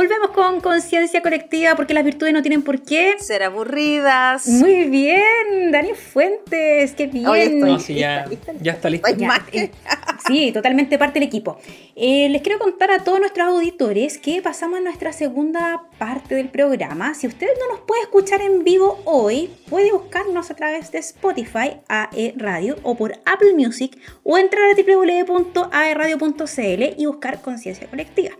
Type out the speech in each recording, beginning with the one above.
Volvemos con conciencia colectiva porque las virtudes no tienen por qué ser aburridas. Muy bien, Dani Fuentes, qué bien. sí, ya, está listo. Eh, sí, totalmente parte del equipo. Eh, les quiero contar a todos nuestros auditores que pasamos a nuestra segunda parte del programa. Si usted no nos puede escuchar en vivo hoy, puede buscarnos a través de Spotify, AE Radio, o por Apple Music, o entrar a www.aeradio.cl y buscar Conciencia Colectiva.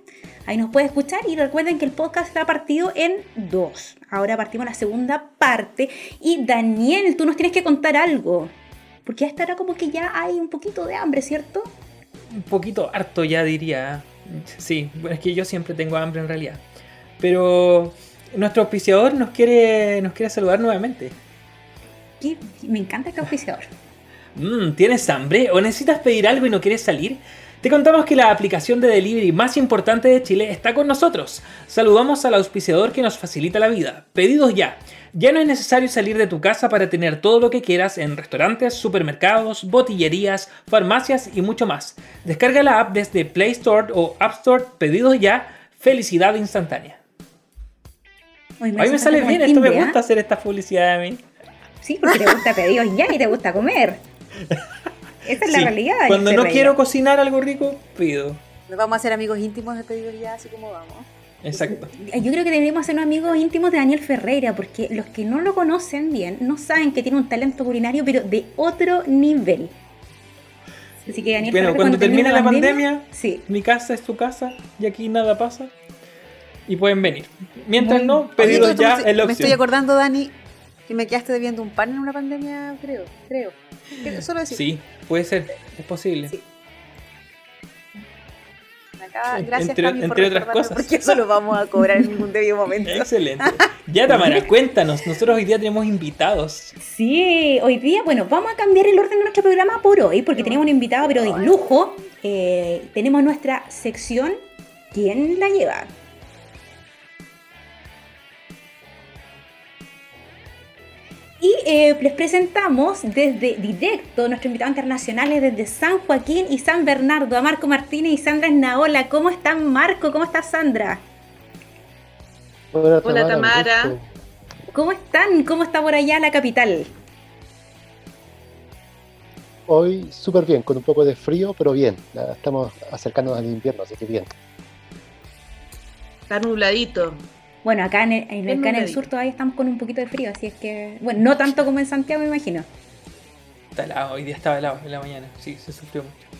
Ahí nos puede escuchar y recuerden que el podcast está partido en dos. Ahora partimos la segunda parte. Y Daniel, tú nos tienes que contar algo. Porque hasta ahora como que ya hay un poquito de hambre, ¿cierto? Un poquito harto ya diría. Sí, es que yo siempre tengo hambre en realidad. Pero nuestro auspiciador nos quiere, nos quiere saludar nuevamente. Me encanta este auspiciador. Mm, ¿Tienes hambre o necesitas pedir algo y no quieres salir? Te contamos que la aplicación de delivery más importante de Chile está con nosotros. Saludamos al auspiciador que nos facilita la vida. Pedidos ya. Ya no es necesario salir de tu casa para tener todo lo que quieras en restaurantes, supermercados, botillerías, farmacias y mucho más. Descarga la app desde Play Store o App Store. Pedidos ya. Felicidad instantánea. Hoy me, sale bien, esto me gusta hacer esta publicidad a mí. Sí, porque te gusta pedidos ya y te gusta comer. Esa es la realidad. Cuando no quiero cocinar algo rico, pido. Nos vamos a hacer amigos íntimos de pedidos ya, así como vamos. Exacto. Yo creo que deberíamos ser amigos íntimos de Daniel Ferreira, porque los que no lo conocen bien no saben que tiene un talento culinario, pero de otro nivel. Así que Daniel bueno, cuando, termine la pandemia, sí. mi casa es tu casa y aquí nada pasa. Y pueden venir. Mientras no, pedidos ya es la opción. Me estoy acordando, Dani, que me quedaste debiendo un pan en una pandemia, creo. Creo. Solo decir. Sí, puede ser, es posible. Sí. gracias entre, entre otras cosas. Porque eso lo vamos a cobrar en ningún debido momento. Excelente. Ya, Tamara, cuéntanos. Nosotros hoy día tenemos invitados. Sí, hoy día, bueno, vamos a cambiar el orden de nuestro programa por hoy, porque tenemos un invitado, pero de lujo. Eh, tenemos nuestra sección ¿Quién la lleva? Y eh, les presentamos desde directo nuestro invitado internacionales desde San Joaquín y San Bernardo, a Marco Martínez y Sandra Esnaola. ¿Cómo están, Marco? ¿Cómo está Sandra? Hola, Tamara. ¿Cómo están? ¿Cómo está por allá la capital? Hoy súper bien, con un poco de frío, pero bien. Estamos acercándonos al invierno, así que bien. Está nubladito. Bueno, acá en el, el, sur todavía estamos con un poquito de frío, así es que, bueno, no tanto como en Santiago, me imagino. Está helado, hoy día estaba helado en la mañana, sí, se sufrió mucho.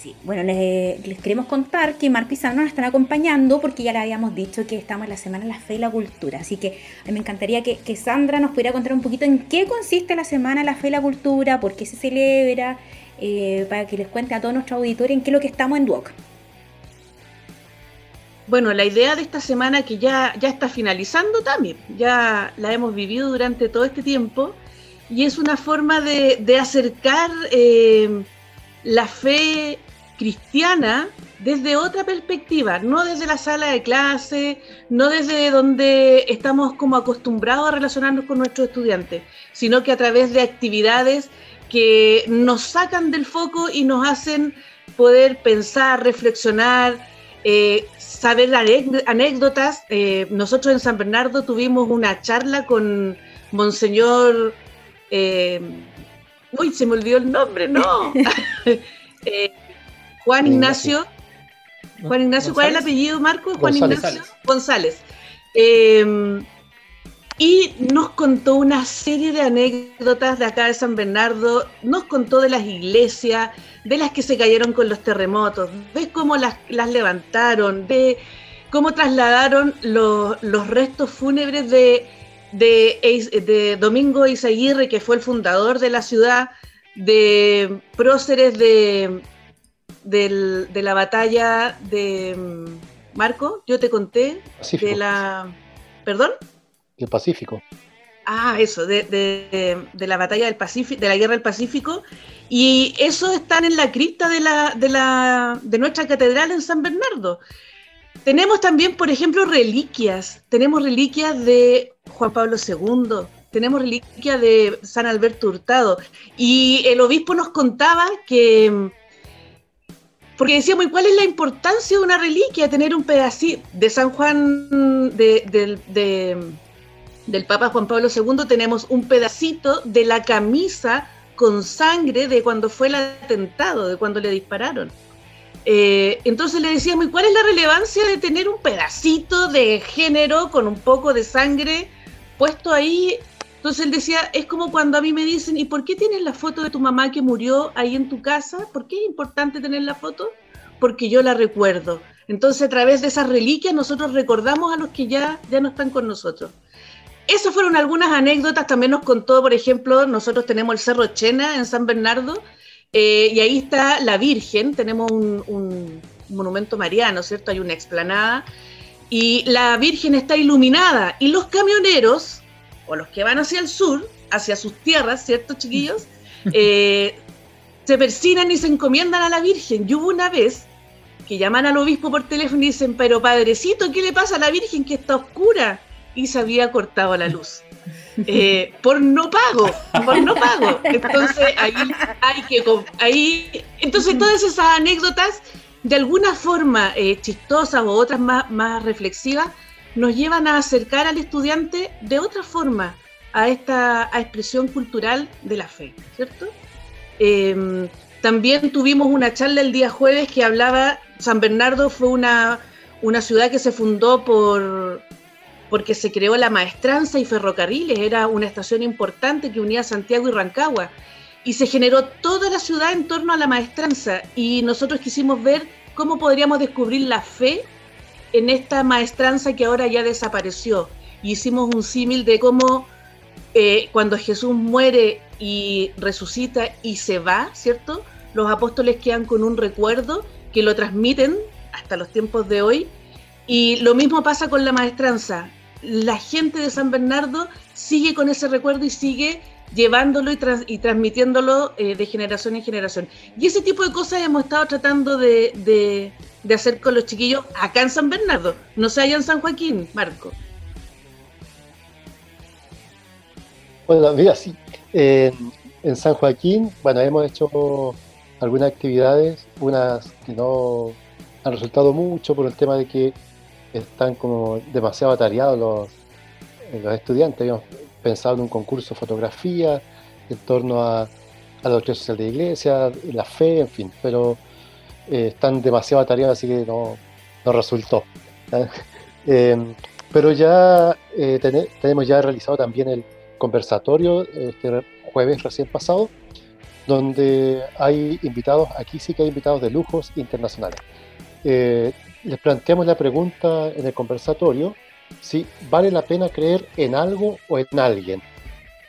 Sí, bueno, les, queremos contar que y Sandra nos están acompañando porque ya le habíamos dicho que estamos en la Semana de la Fe y la Cultura. Así que a mí me encantaría que, Sandra nos pudiera contar un poquito en qué consiste la Semana de la Fe y la Cultura, por qué se celebra, eh, para que les cuente a todos nuestros auditores en qué es lo que estamos en Duoc. Bueno, la idea de esta semana que ya, ya está finalizando también, ya la hemos vivido durante todo este tiempo y es una forma de, acercar eh, la fe cristiana desde otra perspectiva, no desde la sala de clase, no desde donde estamos como acostumbrados a relacionarnos con nuestros estudiantes, sino que a través de actividades que nos sacan del foco y nos hacen poder pensar, reflexionar, eh, saber anécdotas. Eh, nosotros en San Bernardo tuvimos una charla con Monseñor. Eh, uy, se me olvidó el nombre, no. Eh, Juan Ignacio. Juan Ignacio, ¿cuál es el apellido, Marco? Juan Ignacio González. Y nos contó una serie de anécdotas de acá de San Bernardo, nos contó de las iglesias, de las que se cayeron con los terremotos, ves cómo las, levantaron, de cómo trasladaron los, restos fúnebres de, de, Domingo Izaguirre, que fue el fundador de la ciudad, de próceres de, de la batalla de Marco, yo te conté, de la... ¿Perdón? El Pacífico. Ah, eso, de, de, la batalla del Pacífico, de la guerra del Pacífico, y eso están en la cripta de, la, de, la, de nuestra catedral en San Bernardo. Tenemos también, por ejemplo, reliquias. Tenemos reliquias de Juan Pablo II, tenemos reliquias de San Alberto Hurtado. Y el obispo nos contaba que, porque decíamos, ¿y cuál es la importancia de una reliquia? Tener un pedacito de San Juan, de, del Papa Juan Pablo II, tenemos un pedacito de la camisa con sangre de cuando fue el atentado, de cuando le dispararon. Eh, entonces le decíamos, ¿y cuál es la relevancia de tener un pedacito de género con un poco de sangre puesto ahí? Entonces él decía, es como cuando a mí me dicen, ¿y por qué tienes la foto de tu mamá que murió ahí en tu casa? ¿Por qué es importante tener la foto? Porque yo la recuerdo. Entonces a través de esas reliquias nosotros recordamos a los que ya, ya no están con nosotros. Esas fueron algunas anécdotas, también nos contó, por ejemplo, nosotros tenemos el Cerro Chena en San Bernardo, eh, y ahí está la Virgen, tenemos un, monumento mariano, ¿cierto? Hay una explanada y la Virgen está iluminada y los camioneros, o los que van hacia el sur, hacia sus tierras, ¿cierto, chiquillos? Eh, se persinan y se encomiendan a la Virgen. Y hubo una vez que llaman al obispo por teléfono y dicen, pero padrecito, ¿qué le pasa a la Virgen que está oscura? Y se había cortado la luz. Eh, por no pago, por no pago. Entonces ahí hay que ahí, entonces todas esas anécdotas de alguna forma eh, chistosas o otras más, más reflexivas nos llevan a acercar al estudiante de otra forma a esta expresión cultural de la fe, ¿cierto? Em, también tuvimos una charla el día jueves que hablaba, San Bernardo fue una, una ciudad que se fundó por, porque se creó la maestranza y ferrocarriles, era una estación importante que unía Santiago y Rancagua, y se generó toda la ciudad en torno a la maestranza, y nosotros quisimos ver cómo podríamos descubrir la fe en esta maestranza que ahora ya desapareció. Y hicimos un símil de cómo eh, cuando Jesús muere y resucita y se va, ¿cierto? Los apóstoles quedan con un recuerdo que lo transmiten hasta los tiempos de hoy. Y lo mismo pasa con la maestranza la gente de San Bernardo sigue con ese recuerdo y sigue llevándolo y, transmitiéndolo eh, de generación en generación. Y ese tipo de cosas hemos estado tratando de, hacer con los chiquillos acá en San Bernardo, no se allá en San Joaquín, Marco. Bueno, mira, sí. en San Joaquín, bueno, hemos hecho algunas actividades, unas que no han resultado mucho por el tema de que están como demasiado atareados los, eh, estudiantes. Habíamos pensado en un concurso de fotografía en torno a, a la doctrina social de la iglesia, la fe, en fin, pero eh, están demasiado atareados, así que no, no resultó. Eh, pero ya tenemos ya realizado también el conversatorio este jueves recién pasado, donde hay invitados, aquí sí que hay invitados de lujos internacionales les planteamos la pregunta en el conversatorio si vale la pena creer en algo o en alguien,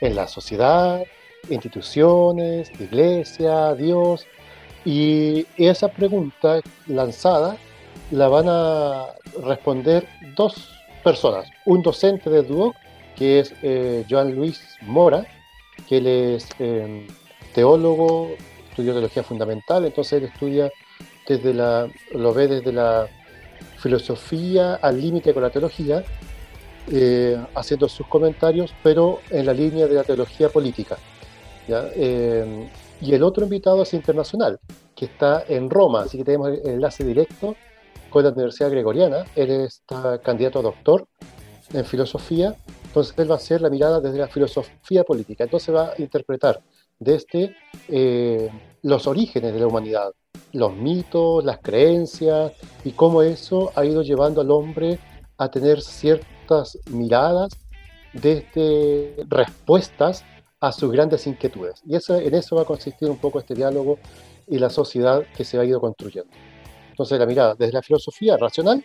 en la sociedad, instituciones, iglesia, Dios. Y esa pregunta lanzada la van a responder dos personas, un docente de Duoc, que es eh, Joan Luis Mora, que él es em, teólogo, estudió teología fundamental, entonces él estudia desde la, lo ve desde la filosofía al límite con la teología, eh, haciendo sus comentarios, pero en la línea de la teología política. Eh, y el otro invitado es internacional, que está en Roma, así que tenemos el enlace directo con la Universidad Gregoriana. Él está candidato a doctor en filosofía, entonces él va a hacer la mirada desde la filosofía política. Entonces va a interpretar desde eh, los orígenes de la humanidad, los mitos, las creencias y cómo eso ha ido llevando al hombre a tener ciertas miradas desde respuestas a sus grandes inquietudes. Y eso, en eso va a consistir un poco este diálogo y la sociedad que se ha ido construyendo. Entonces la mirada desde la filosofía racional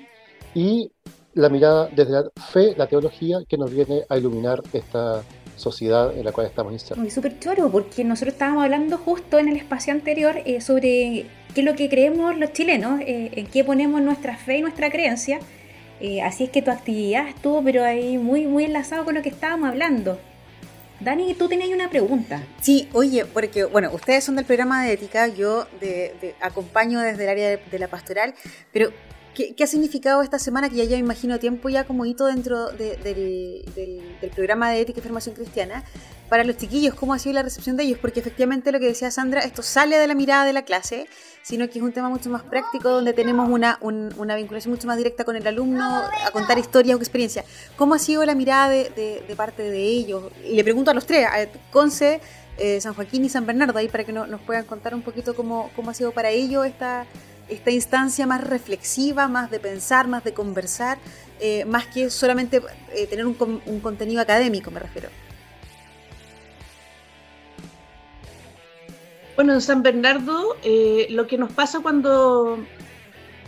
y la mirada desde la fe, la teología, que nos viene a iluminar esta sociedad en la cual estamos insertos. Súper choro, porque nosotros estábamos hablando justo en el espacio anterior eh, sobre qué es lo que creemos los chilenos, eh, en qué ponemos nuestra fe y nuestra creencia. Eh, así es que tu actividad estuvo, pero ahí muy, muy enlazado con lo que estábamos hablando. Dani, tú tenías una pregunta. Sí, oye, porque, bueno, ustedes son del programa de ética, yo de, acompaño desde el área de, la pastoral, pero ¿qué, ha significado esta semana que ya ya imagino tiempo ya como hito dentro del, del, programa de ética y formación cristiana? Para los chiquillos, ¿cómo ha sido la recepción de ellos? Porque efectivamente lo que decía Sandra, esto sale de la mirada de la clase, sino que es un tema mucho más práctico donde tenemos una, una vinculación mucho más directa con el alumno, a contar historias o experiencias. ¿Cómo ha sido la mirada de, de, parte de ellos? Y le pregunto a los tres, a Conce, eh, San Joaquín y San Bernardo, ahí para que nos puedan contar un poquito cómo, cómo ha sido para ellos esta, esta instancia más reflexiva, más de pensar, más de conversar, eh, más que solamente eh, tener un, contenido académico, me refiero. Bueno, en San Bernardo, eh, lo que nos pasa cuando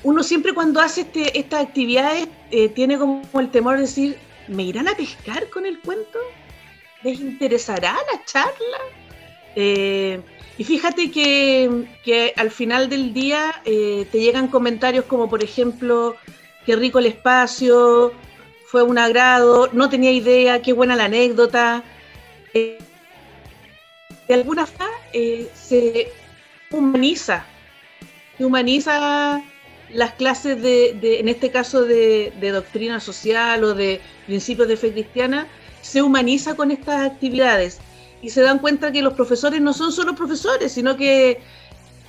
uno siempre cuando hace este, estas actividades tiene como el temor de decir, ¿me irán a pescar con el cuento? ¿Les interesará la charla? Y fíjate que, al final del día te llegan comentarios como, por ejemplo, qué rico el espacio, fue un agrado, no tenía idea, qué buena la anécdota de alguna forma eh, se humaniza, se humaniza las clases de, en este caso de, doctrina social o de principios de fe cristiana, se humaniza con estas actividades y se dan cuenta que los profesores no son solo profesores, sino que,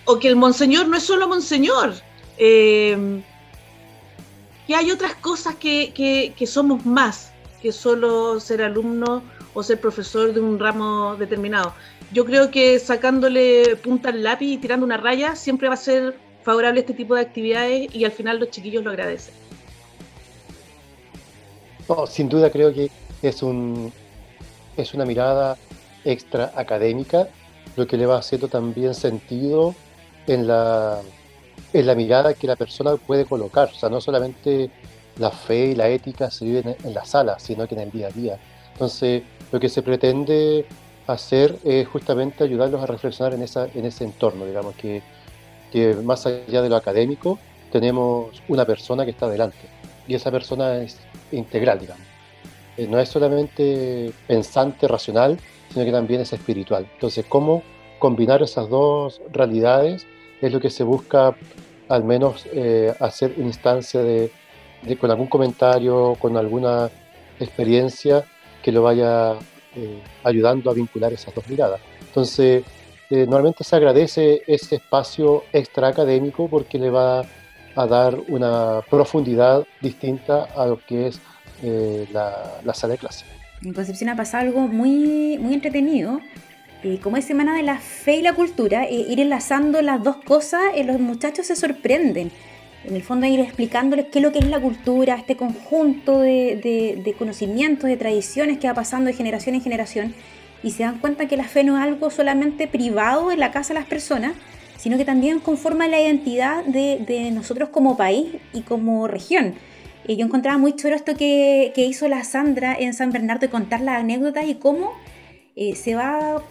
o que el monseñor no es solo monseñor, eh, que hay otras cosas que, que somos más que solo ser alumno o ser profesor de un ramo determinado yo creo que sacándole punta al lápiz y tirando una raya siempre va a ser favorable este tipo de actividades y al final los chiquillos lo agradecen. sin duda creo que es un es una mirada extra académica, lo que le va haciendo también sentido en la, en la mirada que la persona puede colocar. O sea, no solamente la fe y la ética se viven en la sala, sino que en el día a día. Entonces, lo que se pretende hacer es justamente ayudarlos a reflexionar en, esa, en ese entorno, digamos, que, que más allá de lo académico, tenemos una persona que está delante y esa persona es integral, digamos. Eh, no es solamente pensante, racional, sino que también es espiritual. Entonces, ¿cómo combinar esas dos realidades es lo que se busca al menos eh, hacer una instancia de, de, con algún comentario, con alguna experiencia que lo vaya eh, ayudando a vincular esas dos miradas. Entonces, eh, normalmente se agradece ese espacio extra académico porque le va a dar una profundidad distinta a lo que es eh, la, sala de clase. En Concepción ha pasado algo muy, muy entretenido. como es Semana de la Fe y la Cultura, ir enlazando las dos cosas, los muchachos se sorprenden en el fondo ir explicándoles qué es lo que es la cultura, este conjunto de, conocimientos, de tradiciones que va pasando de generación en generación y se dan cuenta que la fe no es algo solamente privado en la casa de las personas, sino que también conforma la identidad de, nosotros como país y como región. Y yo encontraba muy chulo esto que, hizo la Sandra en San Bernardo de contar la anécdota y cómo eh, se va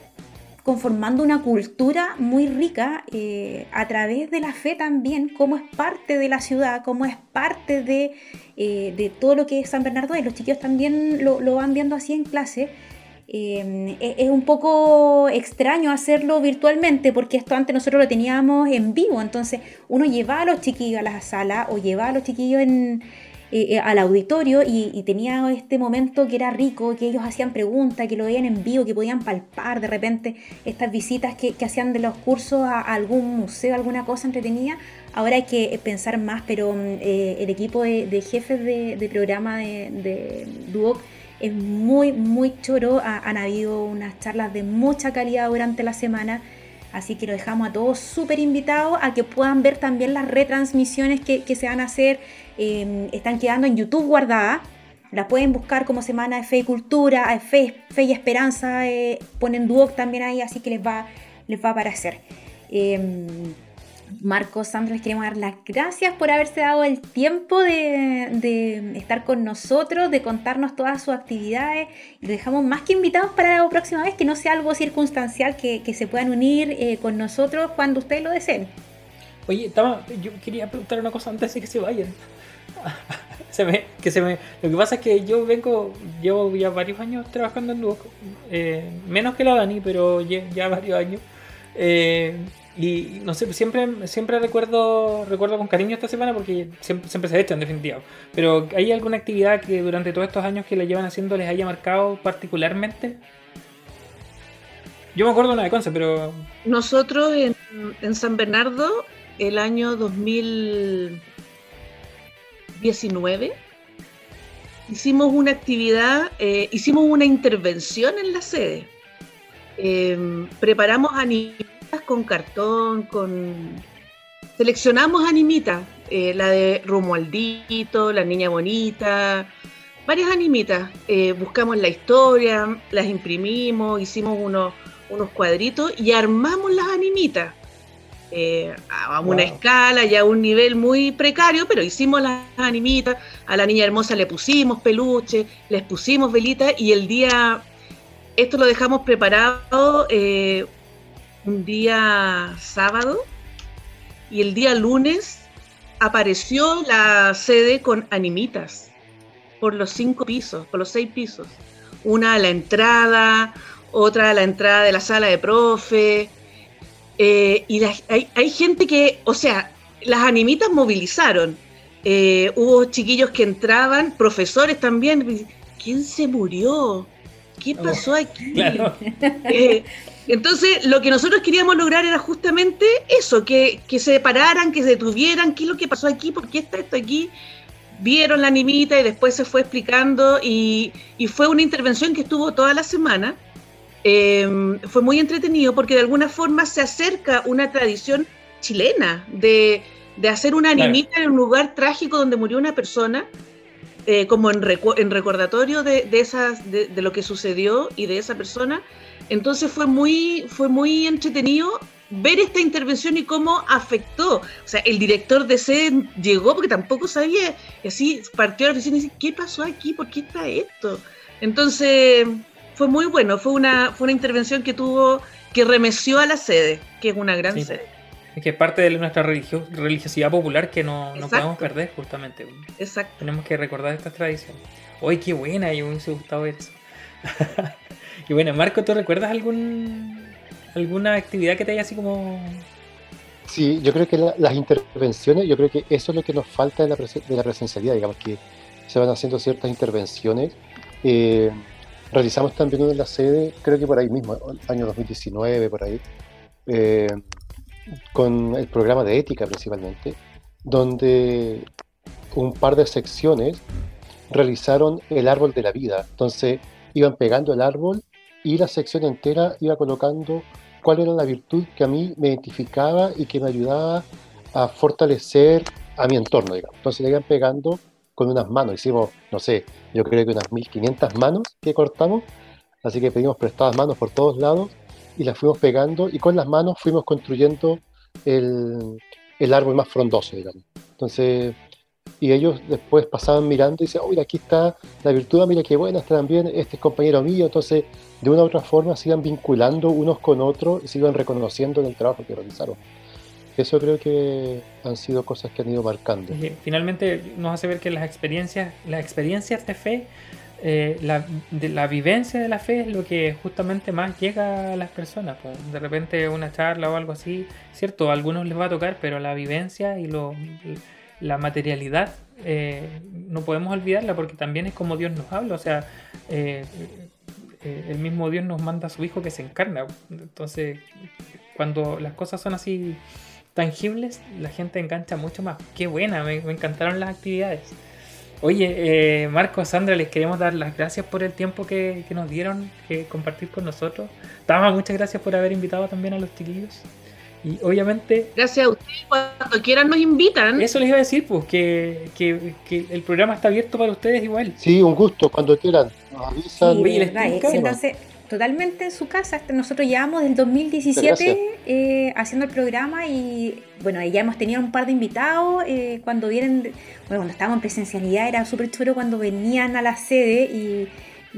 conformando una cultura muy rica eh, a través de la fe también, como es parte de la ciudad, como es parte de, eh, todo lo que es San Bernardo y los chiquillos también lo, van viendo así en clase. Eh, es un poco extraño hacerlo virtualmente porque esto antes nosotros lo teníamos en vivo, entonces uno llevaba a los chiquillos a la sala o llevaba a los chiquillos en, eh, eh, al auditorio y, tenía este momento que era rico, que ellos hacían preguntas, que lo veían en vivo, que podían palpar de repente estas visitas que, hacían de los cursos a, algún museo, alguna cosa entretenida. Ahora hay que pensar más, pero mm, eh, el equipo de, jefes de, programa de, de Duoc es muy, muy choro. han habido unas charlas de mucha calidad durante la semana. Así que lo dejamos a todos súper invitados a que puedan ver también las retransmisiones que, que se van a hacer Em, están quedando en YouTube guardadas. Las pueden buscar como Semana de Fe y Cultura, Fe, Fe y Esperanza, eh, ponen Duoc también ahí, así que les va, les va a aparecer. Eh, Marcos, Sandra, les queremos dar las gracias por haberse dado el tiempo de, estar con nosotros, de contarnos todas sus actividades. Y dejamos más que invitados para la próxima vez, que no sea algo circunstancial, que, se puedan unir eh, con nosotros cuando ustedes lo deseen. Oye, Tama, yo quería preguntar una cosa antes de que se vayan. se me, que se me, lo que pasa es que yo vengo, llevo ya varios años trabajando en Duoc, eh, menos que la Dani, pero ya, varios años. Eh, y no sé, siempre, siempre recuerdo, recuerdo con cariño esta semana porque siempre, se ha hecho en definitiva. Pero ¿hay alguna actividad que durante todos estos años que la llevan haciendo les haya marcado particularmente? Yo me acuerdo una de Conce, pero... Nosotros en, en San Bernardo el año 2019 hicimos una actividad, eh, hicimos una intervención en la sede. Em, preparamos animitas con cartón, con seleccionamos animitas, eh, la de Romualdito, la niña bonita, varias animitas. Eh, buscamos la historia, las imprimimos, hicimos unos, unos cuadritos y armamos las animitas. Eh, a una escala y a un nivel muy precario, pero hicimos las animitas, a la niña hermosa le pusimos peluche, les pusimos velitas y el día, esto lo dejamos preparado eh, un día sábado y el día lunes apareció la sede con animitas por los cinco pisos, por los seis pisos. Una a la entrada, otra a la entrada de la sala de profe, eh, y hay, gente que, o sea, las animitas movilizaron. Eh, hubo chiquillos que entraban, profesores también. ¿Quién se murió? ¿Qué oh, pasó aquí? Eh, entonces, lo que nosotros queríamos lograr era justamente eso, que, se pararan, que se detuvieran, qué es lo que pasó aquí, por qué está esto aquí. Vieron la animita y después se fue explicando y, y fue una intervención que estuvo toda la semana. Em, fue muy entretenido porque de alguna forma se acerca una tradición chilena de, hacer una animita en un lugar trágico donde murió una persona, eh, como en, en recordatorio de, esas, de, lo que sucedió y de esa persona. Entonces fue muy, fue muy entretenido ver esta intervención y cómo afectó. O sea, el director de sede llegó porque tampoco sabía, y así partió a la oficina y dice, ¿qué pasó aquí? ¿Por qué está esto? Entonces, fue muy bueno, fue una, fue una intervención que tuvo, que remeció a la sede, que es una gran sede. Es que es parte de nuestra religiosidad popular que no, no podemos perder, justamente. Exacto. Tenemos que recordar estas tradiciones. ¡Uy, qué buena! Y me hubiese gustado ver eso. y bueno, Marco, ¿tú recuerdas algún alguna actividad que te haya así como Sí, yo creo que las intervenciones, yo creo que eso es lo que nos falta de la, de la presencialidad, digamos que se van haciendo ciertas intervenciones. Eh, Realizamos también una en la sede, creo que por ahí mismo, año 2019, por ahí, eh, con el programa de ética principalmente, donde un par de secciones realizaron el árbol de la vida. Entonces iban pegando el árbol y la sección entera iba colocando cuál era la virtud que a mí me identificaba y que me ayudaba a fortalecer a mi entorno, digamos. Entonces le iban pegando con unas manos. Hicimos, no sé, yo creo que unas 1500 manos que cortamos. Así que pedimos prestadas manos por todos lados y las fuimos pegando y con las manos fuimos construyendo el, el árbol más frondoso, digamos. Entonces, y ellos después pasaban mirando y decían, oye, aquí está la virtud, mira qué buena, está también, este es compañero mío. Entonces, de una u otra forma, se iban vinculando unos con otros y se iban reconociendo en el trabajo que realizaron. Eso creo que han sido cosas que han ido marcando. Finalmente nos hace ver que las experiencias, las experiencias de fe, eh, la, la vivencia de la fe es lo que justamente más llega a las personas. De repente una charla o algo así, cierto, a algunos les va a tocar, pero la vivencia y lo, la materialidad eh, no podemos olvidarla porque también es como Dios nos habla. O sea, eh, el mismo Dios nos manda a su Hijo que se encarna. Entonces, cuando las cosas son así tangibles, la gente engancha mucho más. Qué buena, me, encantaron las actividades. Oye, eh, Marco, Sandra, les queremos dar las gracias por el tiempo que, nos dieron, que compartir con nosotros. Tama, muchas gracias por haber invitado también a los chiquillos. Y obviamente. Gracias a ustedes, cuando quieran nos invitan. Eso les iba a decir, pues, que, que, el programa está abierto para ustedes igual. Sí, un gusto, cuando quieran. Nos avisan. Sí, totalmente en su casa. Nosotros llevamos del 2017 eh, haciendo el programa y bueno, ya hemos tenido un par de invitados. Eh, cuando vienen, bueno, cuando estábamos en presencialidad era súper chulo cuando venían a la sede y,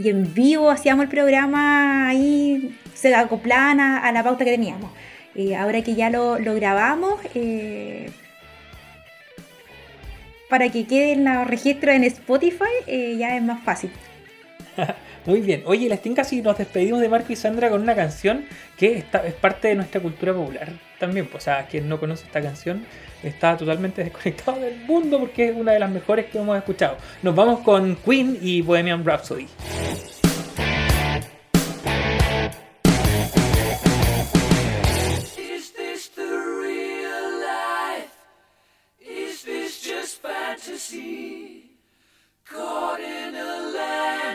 en vivo hacíamos el programa ahí, se acoplaban a, la pauta que teníamos. Eh, ahora que ya lo, lo grabamos, para que quede en los registros en Spotify, ya es más fácil. Muy bien. Oye, las tincas y nos despedimos de Marco y Sandra con una canción que es parte de nuestra cultura popular también. Pues, o sea, quien no conoce esta canción está totalmente desconectado del mundo porque es una de las mejores que hemos escuchado. Nos vamos con Queen y Bohemian Rhapsody. caught in a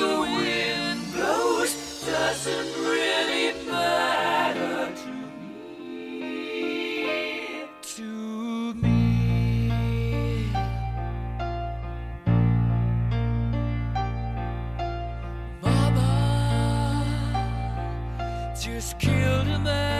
the wind blows doesn't really matter to me. To me. Mama just killed a man.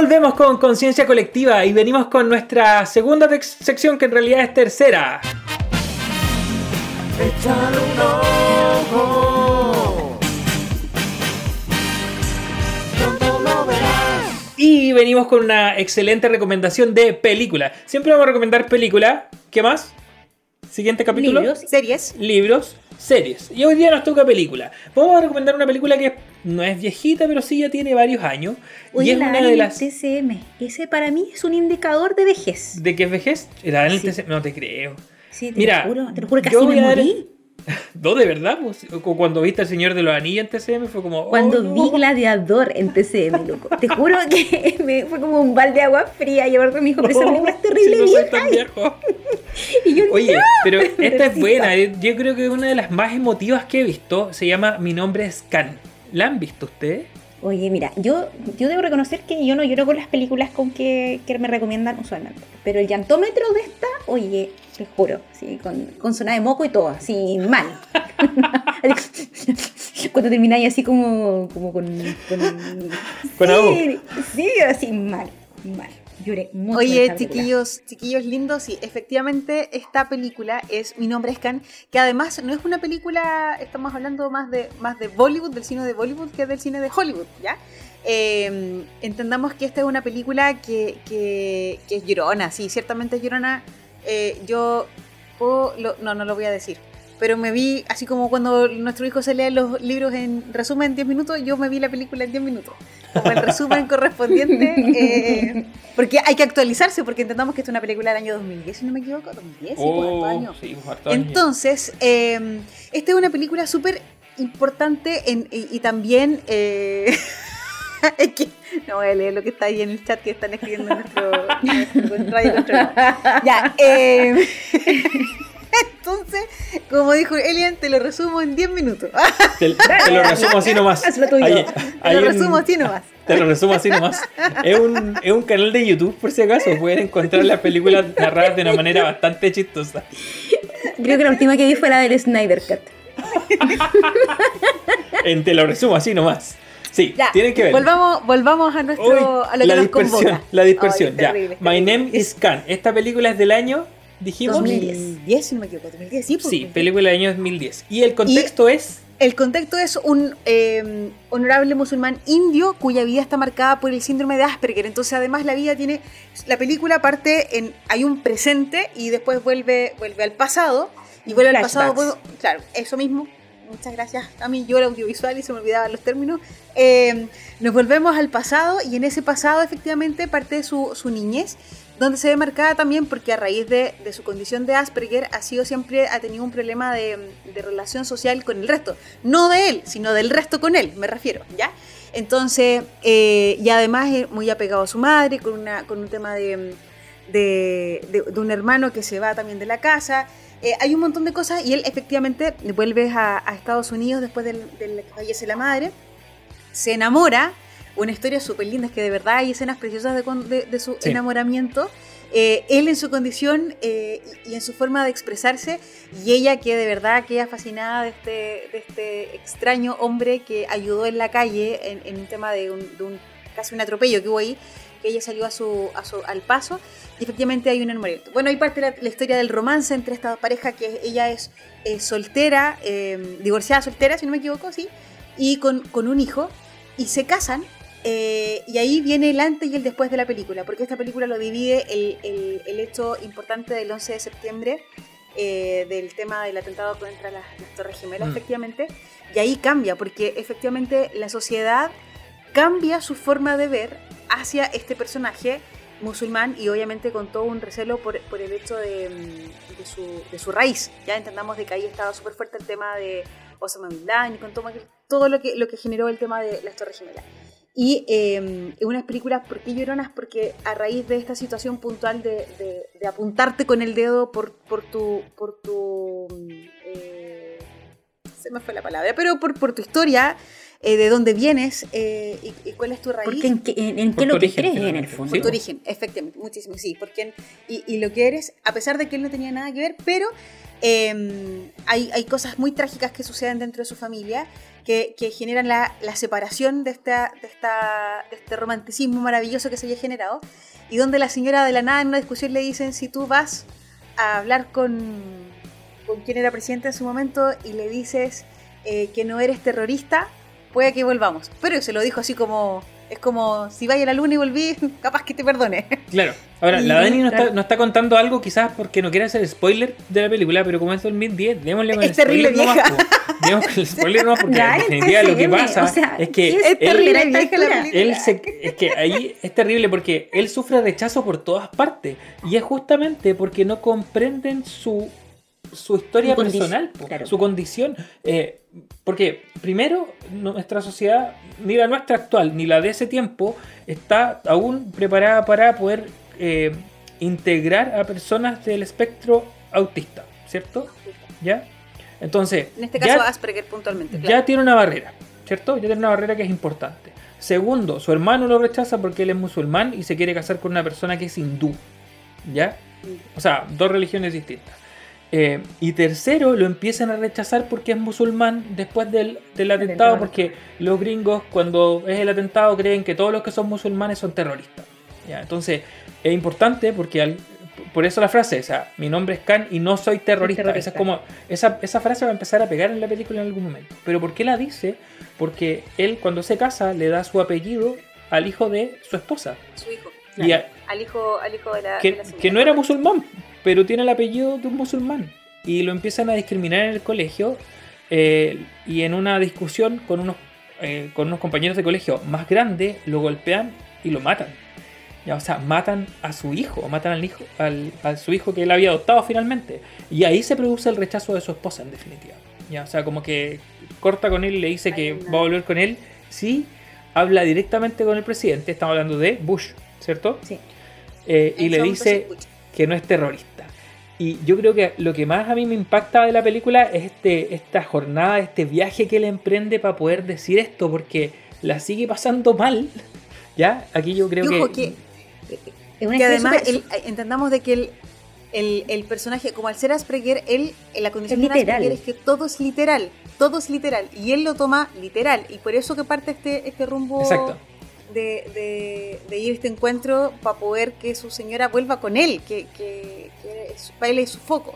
Volvemos con Conciencia Colectiva y venimos con nuestra segunda sección que en realidad es tercera. Un ojo. Pronto lo verás. Y venimos con una excelente recomendación de película. Siempre vamos a recomendar película. ¿Qué más? Siguiente capítulo. Libros. Series. libros, series. Y hoy día nos toca película. Vamos a recomendar una película que no es viejita, pero sí ya tiene varios años. y es la una de las. TCM. Ese para mí es un indicador de vejez. ¿De qué es vejez? ¿La dan en el Sí. TC? No te creo. Sí, te Mira, lo juro, te lo juro, yo casi voy me morí. No, de verdad. Pues, cuando viste al Señor de los Anillos en TCM fue como. oh, Cuando no. vi Gladiador en TCM, loco. Te juro que me fue como un balde de agua fría. Y aparte me dijo, pero esa película es terrible si no soy tan viejo. Y yo, Oye, no, pero esta es buena. eh, Yo creo que es una de las más emotivas que he visto. Se llama Mi nombre es Can. ¿La han visto ustedes? Oye, mira, yo, yo debo reconocer que yo no lloro con las películas con que, que me recomiendan usualmente. Pero el llantómetro de esta, oye, te juro, sí, con, con sonada de moco y todo, así mal. Cuando termináis así como, como con... Con, Con sí, sí, así mal, mal. Lloré mucho. Oye, chiquillos, chiquillos lindos, sí, efectivamente esta película es Mi nombre es Can, que además no es una película, estamos hablando más de más de Bollywood, del cine de Bollywood, que del cine de Hollywood, ¿ya? Eh, entendamos que esta es una película que, que, que es llorona, sí, ciertamente es llorona. Eh, yo, puedo- lo- no, no lo voy a decir. Pero me vi, así como cuando nuestro hijo se lee los libros en resumen en 10 minutos, yo me vi la película en 10 minutos. Como el resumen correspondiente. eh, porque hay que actualizarse, porque entendamos que esta es una película del año 2010, si no me equivoco. 2010, sí, pues, Oh, harto año. sí, pues. Entonces, eh, esta es una película súper importante en- y, y también... eh, es que no voy a leer lo que está ahí en el chat que están escribiendo en nuestro, nuestro radio control. Ya, eh, entonces, como dijo Elian, te lo resumo en 10 minutos. Te, te lo resumo así nomás. Haz lo tuyo. Hay- Te lo un- resumo así nomás. Te lo resumo así nomás. Es un, es un canal de YouTube, por si acaso. Pueden encontrar las películas narradas de una manera bastante chistosa. Creo que la última que vi fue la del Snyder Cut. En te lo resumo así nomás. Sí, Ya, tienen que ver. Volvamos, volvamos a nuestro Uy, a lo que la nos dispersión, convoca. la dispersión. Ya. terrible, My terrible. name is Khan. Esta película es del año, dijimos. 2010. 2010, si no me equivoco, 2010, sí. pues, Sí, 2010. película del año 2010. Y el contexto es. El contexto es un eh, honorable musulmán indio cuya vida está marcada por el síndrome de Asperger. Entonces, además, la vida tiene. La película parte en. Hay un presente y después vuelve, vuelve al pasado. Y vuelve al pasado. Flashbacks. vuelve- claro, eso mismo. Muchas gracias a mí. Yo era audiovisual y se me olvidaban los términos. Eh, nos volvemos al pasado y en ese pasado, efectivamente, parte su, su niñez donde se ve marcada también porque a raíz de, de su condición de Asperger ha sido siempre, ha tenido un problema de, de relación social con el resto. No de él, sino del resto con él, me refiero, ¿ya? Entonces, eh, y además es muy apegado a su madre, con, una, con un tema de, de, un hermano que se va también de la casa. Eh, hay un montón de cosas y él efectivamente vuelve a, a Estados Unidos después del, del que fallece la madre, se enamora, una historia súper linda, es que de verdad hay escenas preciosas de, de- de su Sí. enamoramiento. Eh, él en su condición eh, y en su forma de expresarse y ella que de verdad queda fascinada de este, de este extraño hombre que ayudó en la calle en, en un tema de un, de un- casi un atropello que hubo ahí que ella salió a su, a su- al paso y efectivamente hay un enamoramiento. Bueno, ahí parte la, la historia del romance entre esta pareja que ella es eh, soltera, eh, divorciada soltera, si no me equivoco, sí, y con, con un hijo, y se casan, eh, y ahí viene el antes y el después de la película, porque esta película lo divide el, el- el hecho importante del 11 de septiembre, eh, del tema del atentado contra las, las Torres Gemelas, Mm. efectivamente, y ahí cambia, porque efectivamente la sociedad cambia su forma de ver hacia este personaje musulmán y obviamente con todo un recelo por, por el hecho de, mm, de su, de su raíz. Ya entendamos de que ahí estaba súper fuerte el tema de Osama Bin Laden y con todo, todo lo, que, lo que generó el tema de las Torres Gemelas. Y eh, es unas películas, ¿por qué lloronas? Porque a raíz de esta situación puntual de, de- de apuntarte con el dedo por, por tu... Por tu mm, eh, se me fue la palabra, pero por, por tu historia, eh, de dónde vienes eh, y, y cuál es tu raíz. Porque en, qué- en, en Por qué lo tu que origen, crees en el fondo. sí. Tu origen, efectivamente, muchísimo, sí, porque y, y lo que eres, a pesar de que él no tenía nada que ver, pero eh, hay, hay cosas muy trágicas que suceden dentro de su familia que, que generan la, la separación de, esta, de, esta, de este romanticismo maravilloso que se había generado y donde la señora de la nada en una discusión le dicen si tú vas a hablar con, con quien era presidente en su momento y le dices eh, que no eres terrorista, puede que volvamos. Pero se lo dijo así como, es como, si vaya a la luna y volví, capaz que te perdone. Claro. Ahora, Y- la Dani no está, no está contando algo quizás porque no quiere hacer spoiler de la película, pero como es 2010, démosle con Es el terrible spoiler nomás, vieja. po. Demos con el spoiler nomás porque Ya, en definitiva lo que pasa o sea, es que ¿qué Es él, terrible vieja la él se, es que ahí es terrible porque él sufre rechazo por todas partes y es justamente porque no comprenden su su historia Su personal, claro. su condición. eh, porque primero, nuestra sociedad, ni la nuestra actual, ni la de ese tiempo, está aún preparada para poder eh, integrar a personas del espectro autista, ¿cierto? ¿Ya? Entonces, En este ya- caso Asperger puntualmente, ya claro. tiene una barrera, ¿cierto? Ya tiene una barrera que es importante. Segundo, su hermano lo rechaza porque él es musulmán y se quiere casar con una persona que es hindú, ¿ya? O sea, dos religiones distintas. Eh, y tercero, lo empiezan a rechazar porque es musulmán después del, del atentado, atentado. porque los gringos cuando es el atentado creen que todos los que son musulmanes son terroristas. ¿ya? Entonces, es importante porque al- por eso la frase, o sea, mi nombre es Khan y no soy terrorista. terrorista. Esa, es como, esa, esa frase va a empezar a pegar en la película en algún momento. Pero ¿por qué la dice? Porque él cuando se casa le da su apellido al hijo de su esposa. Su hijo. Y a- Al hijo, al hijo de la, que, de la señora. que no era musulmán, pero tiene el apellido de un musulmán. Y lo empiezan a discriminar en el colegio eh, y en una discusión con unos, eh, con unos compañeros de colegio más grandes lo golpean y lo matan. Ya, o sea, matan a su hijo, matan al hijo, al, a su hijo que él había adoptado finalmente. Y ahí se produce el rechazo de su esposa, en definitiva. Ya, o sea, como que corta con él y le dice que va a volver con él. Sí, habla directamente con el presidente, estamos hablando de Bush, ¿cierto? Sí. Eh, y le dice que no es terrorista. Y yo creo que lo que más a mí me impacta de la película es este, esta jornada, este viaje que él emprende para poder decir esto, porque la sigue pasando mal. ¿Ya? Aquí yo creo Y que. ojo, que, Es una que especie además de- el- entendamos de que el, el, el personaje, como al ser Asperger, él, en la condición Es de. Asperger es que todo es literal, todo es literal, y él lo toma literal, y por eso que parte este, este rumbo Exacto. de, de, de ir a este encuentro para poder que su señora vuelva con él, que, que, que su- para él es su foco.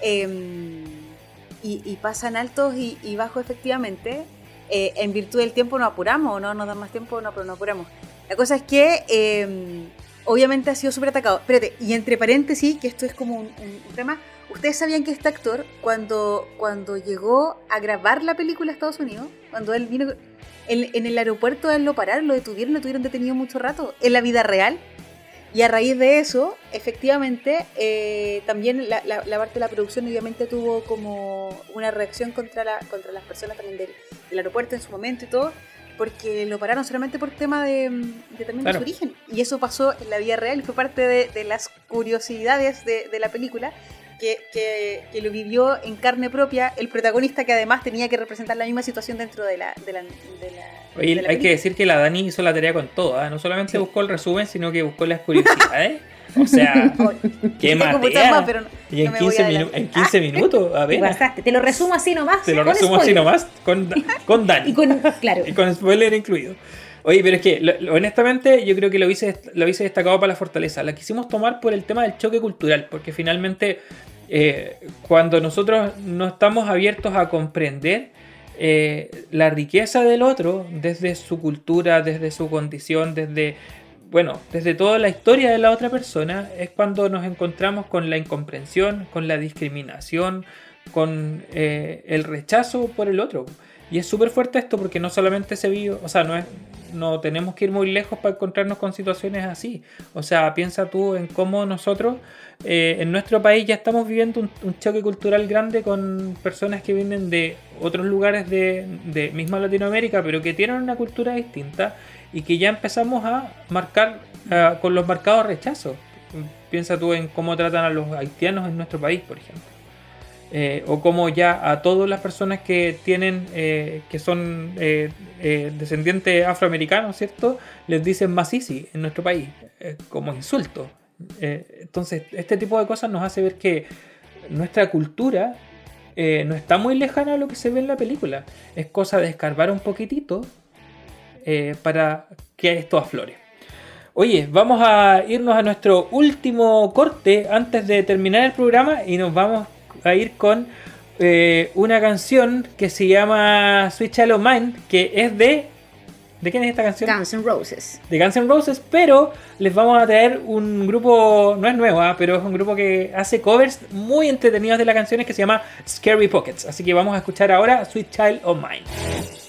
Em, y, y pasan altos y, y bajos efectivamente. Eh, en virtud del tiempo no apuramos, no nos dan más tiempo, no, pero no apuramos. La cosa es que em, obviamente ha sido súper atacado. Espérate, y entre paréntesis, que esto es como un, un- tema, ¿ustedes sabían que este actor, cuando, cuando llegó a grabar la película a Estados Unidos, cuando él vino, en, el aeropuerto él lo pararon, lo detuvieron, lo tuvieron detenido mucho rato, en la vida real? Y a raíz de eso, efectivamente, eh, también la, la- la parte de la producción obviamente tuvo como una reacción contra, la, contra las personas también del, del aeropuerto en su momento y todo, porque lo pararon solamente por tema de, de también Claro. de su origen. Y eso pasó en la vida real fue parte de, de las curiosidades de, de la película. Que, que- que lo vivió en carne propia el protagonista que además tenía que representar la misma situación dentro de la, de la, de la- Oye, de la hay que decir que la Dani hizo la tarea con todo, ¿ah? no solamente buscó el resumen, sino que buscó las curiosidades. O sea, qué matea. más, pero no- Y en no me voy 15, a minu- adelantar. en 15 minutos, a ver. Te lo resumo así nomás. Te lo con resumo así nomás, con, con Dani. Y con, claro. Y con spoiler incluido. Oye, pero es que, honestamente, yo creo que lo hice, lo hice destacado para la fortaleza. La quisimos tomar por el tema del choque cultural, porque finalmente, eh, cuando nosotros no estamos abiertos a comprender eh, la riqueza del otro, desde su cultura, desde su condición, desde, bueno, desde toda la historia de la otra persona, es cuando nos encontramos con la incomprensión, con la discriminación, con eh, el rechazo por el otro. Y es súper fuerte esto porque no solamente se vio, o sea, no es, no tenemos que ir muy lejos para encontrarnos con situaciones así. O sea, piensa tú en cómo nosotros eh, en nuestro país ya estamos viviendo un, choque cultural grande con personas que vienen de otros lugares de, misma Latinoamérica, pero que tienen una cultura distinta y que ya empezamos a marcar ah, con los marcados rechazos. Piensa tú en cómo tratan a los haitianos en nuestro país, por ejemplo. Eh, o como ya a todas las personas que tienen, eh, que son eh, descendientes afroamericanos, ¿cierto? Les dicen masisi en nuestro país, como insulto. Entonces, este tipo de cosas nos hace ver que nuestra cultura no está muy lejana a lo que se ve en la película. Es cosa de escarbar un poquitito para que esto aflore. Oye, vamos a irnos a nuestro último corte antes de terminar el programa y nos vamos a ir con eh, una canción que se llama Sweet Child of Mine, que es de... ¿De quién es esta canción? Guns N' Roses. de Guns N' Roses, pero les vamos a traer un grupo, no es nuevo, ah, pero es un grupo que hace covers muy entretenidos de las canciones que se llama Scary Pockets. Así que vamos a escuchar ahora Sweet Child of Mine.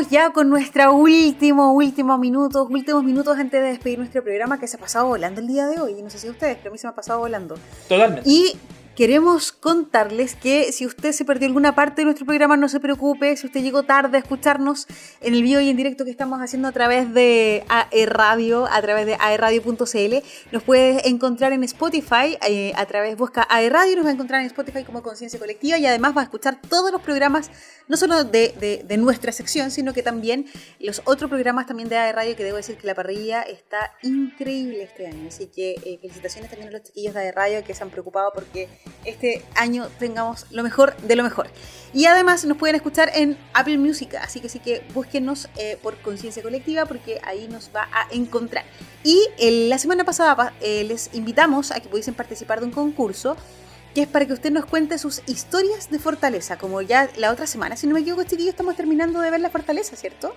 Ya con nuestro último, último minutos, últimos minutos antes de despedir nuestro programa que se ha pasado volando el día de hoy. No sé si ustedes, pero a mí se me ha pasado volando. Totalmente. Y queremos contarles que si usted se perdió alguna parte de nuestro programa, no se preocupe. Si usted llegó tarde a escucharnos en el vivo y en directo que estamos haciendo a través de AE Radio, a través de aeradio.cl, nos puede encontrar en Spotify, eh, a través, busca AE Radio nos va a encontrar en Spotify como Conciencia Colectiva y además va a escuchar todos los programas, no solo de nuestra sección, sino que también los otros programas también de AE Radio, que debo decir que la parrilla está increíble este año. Así que eh, felicitaciones también a los chiquillos de AE Radio que se han preocupado porque este año tengamos lo mejor de lo mejor. Y además nos pueden escuchar en Apple Music, así que sí que búsquenos eh, por Conciencia Colectiva porque ahí nos va a encontrar. Y eh, la semana pasada pa- eh, les invitamos a que pudiesen participar de un concurso que es para que usted nos cuente sus historias de fortaleza, como ya la otra semana, si no me equivoco, chiquillos, estamos terminando de ver la fortaleza, ¿cierto?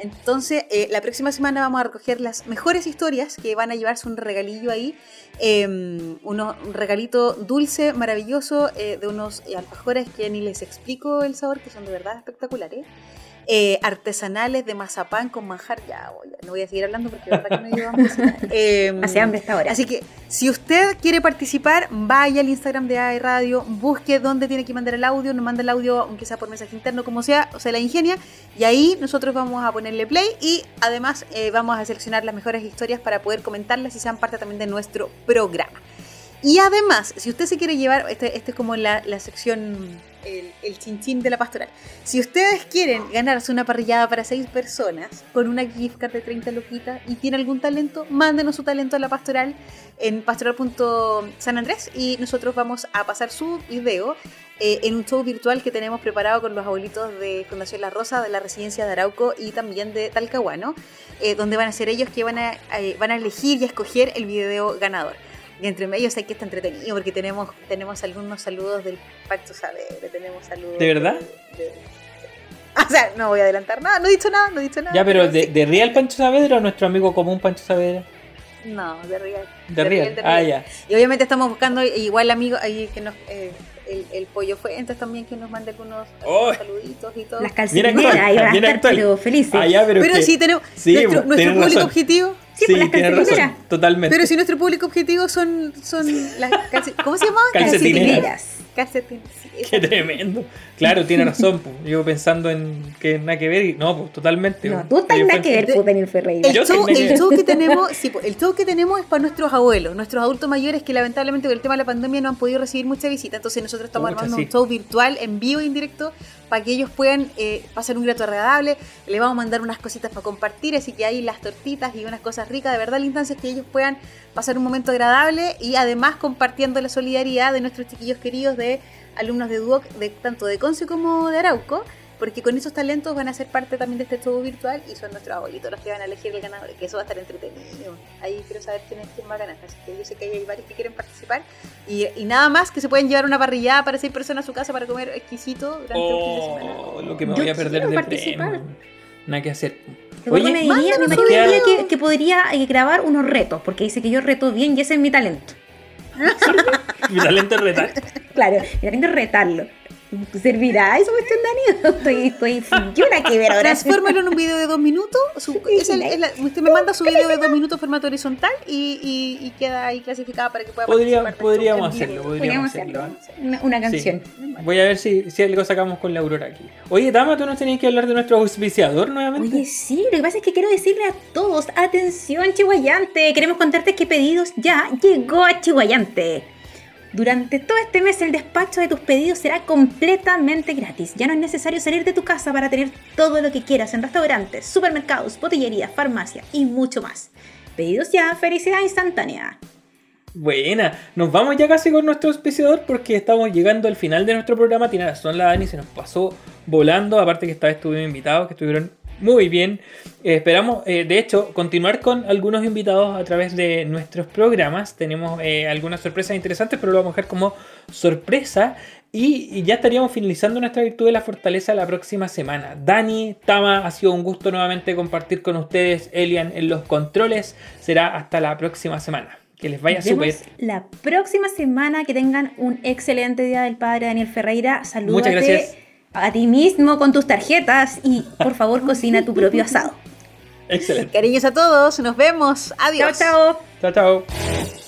Entonces, eh, la próxima semana vamos a recoger las mejores historias que van a llevarse un regalillo ahí. eh, uno- un regalito dulce, maravilloso, eh, de unos alfajores que ni les explico el sabor, que son de verdad espectaculares. Eh, artesanales de mazapán con manjar. Ya, voy, no voy a seguir hablando porque de verdad que me llevamos. Eh, Hace hambre esta hora. Así que si usted quiere participar, vaya al Instagram de AI Radio, busque dónde tiene que mandar el audio, nos manda el audio, aunque sea por mensaje interno, como sea, o sea, la ingenia, y ahí nosotros vamos a ponerle play y además eh, vamos a seleccionar las mejores historias para poder comentarlas y sean parte también de nuestro programa. Y además, si usted se quiere llevar, este, este es como la, la sección, el, chinchín de la pastoral. Si ustedes quieren ganarse una parrillada para seis personas con una gift card de 30 loquitas y tiene algún talento, mándenos su talento a la pastoral en pastoral.san Andrés y nosotros vamos a pasar su video eh, en un show virtual que tenemos preparado con los abuelitos de Fundación La Rosa, de la residencia de Arauco y también de Talcahuano, eh, donde van a ser ellos que van a, eh, van a elegir y a escoger el video ganador. Y entre medios hay que estar entretenido porque tenemos, tenemos algunos saludos del Pacto Saavedra, tenemos saludos... ¿De verdad? de- de- o sea, no voy a adelantar nada, no he dicho nada, no he dicho nada. Ya, pero de, sí. de Real Pancho Saavedra o nuestro amigo común Pancho Saavedra. No, de Real. De Real. Ah, ya. Y obviamente estamos buscando igual amigo ahí que nos... eh, el, el pollo fuentes también que nos mande algunos, Oh. saluditos y todo. Las calcetineras ahí van a bien estar actual. pero felices. Ah, ya, pero, Pero que- sí tenemos Sí, nuestro, pues, nuestro público razón. objetivo. Sí, pues, las tienes razón, totalmente. Pero si nuestro público objetivo son, son las ¿Cómo se llama? Calcetineras. Calcetines. Qué tremendo. Claro, tiene razón. pues. Yo pensando en que nada que ver y no, pues totalmente. No, tú estás nada que ver, pues, Daniel Ferreira. El show, el que tenemos, sí, pues, el show que tenemos es para nuestros abuelos, nuestros adultos mayores que lamentablemente con el tema de la pandemia no han podido recibir mucha visita. Entonces nosotros estamos Pucha, armando sí. un show virtual en vivo e indirecto para que ellos puedan eh, pasar un grato agradable. Le vamos a mandar unas cositas para compartir, así que hay las tortitas y unas cosas ricas. De verdad, la instancia es que ellos puedan pasar un momento agradable y además compartiendo la solidaridad de nuestros chiquillos queridos de alumnos de Duoc, de, tanto de Conce como de Arauco. Porque con esos talentos van a ser parte también de este show virtual y son nuestros abuelitos los que van a elegir el ganador, que eso va a estar entretenido. Ahí quiero saber quién es quién va a ganar. Así que yo sé que hay varios que quieren participar. Y, y nada más que se pueden llevar una parrillada para seis personas a su casa para comer exquisito durante un fin de semana. Oh, lo que me Yo voy a perder de participar. premio. Nada que hacer. Oye, me diría, me diría que, que podría eh, grabar unos retos, porque dice que yo reto bien y ese es mi talento. mi talento es retar. Claro, mi talento es retarlo. ¿Servirá eso, cuestión, Dani? Estoy, estoy, yo la que ver ahora. Transfórmalo en un video de dos minutos. su- es el- es la- usted me manda su video de dos minutos en formato horizontal y, y- y queda ahí clasificada para que pueda Podría- podríamos hacerlo, podríamos Podríamos hacerlo. hacerlo. Una, una canción. Sí. Voy a ver si, si algo sacamos con la Aurora aquí. Oye, Dama, ¿tú nos tenías que hablar de nuestro auspiciador nuevamente? Oye, sí, lo que pasa es que quiero decirle a todos, atención Chihuayante, queremos contarte que pedidos ya llegó a Chihuayante. Durante todo este mes el despacho de tus pedidos será completamente gratis. Ya no es necesario salir de tu casa para tener todo lo que quieras en restaurantes, supermercados, botillerías, farmacia y mucho más. Pedidos ya, felicidad instantánea. Buena, nos vamos ya casi con nuestro auspiciador porque estamos llegando al final de nuestro programa. Tiene razón la Dani, se nos pasó volando. Aparte que esta vez estuvimos invitados, que estuvieron muy bien. Eh, esperamos, eh, de hecho, continuar con algunos invitados a través de nuestros programas. Tenemos eh, algunas sorpresas interesantes, pero lo vamos a dejar como sorpresa. Y, y ya estaríamos finalizando nuestra virtud de la fortaleza la próxima semana. Dani, Tama, ha sido un gusto nuevamente compartir con ustedes. Elian en los controles. Será hasta la próxima semana. Que les vaya súper. la próxima semana. Que tengan un excelente día del Padre Daniel Ferreira. Salúdate Muchas gracias. A ti mismo con tus tarjetas y por favor cocina tu propio asado. Excelente. Cariños a todos, nos vemos. Adiós. Chao, chao. Chao, chao.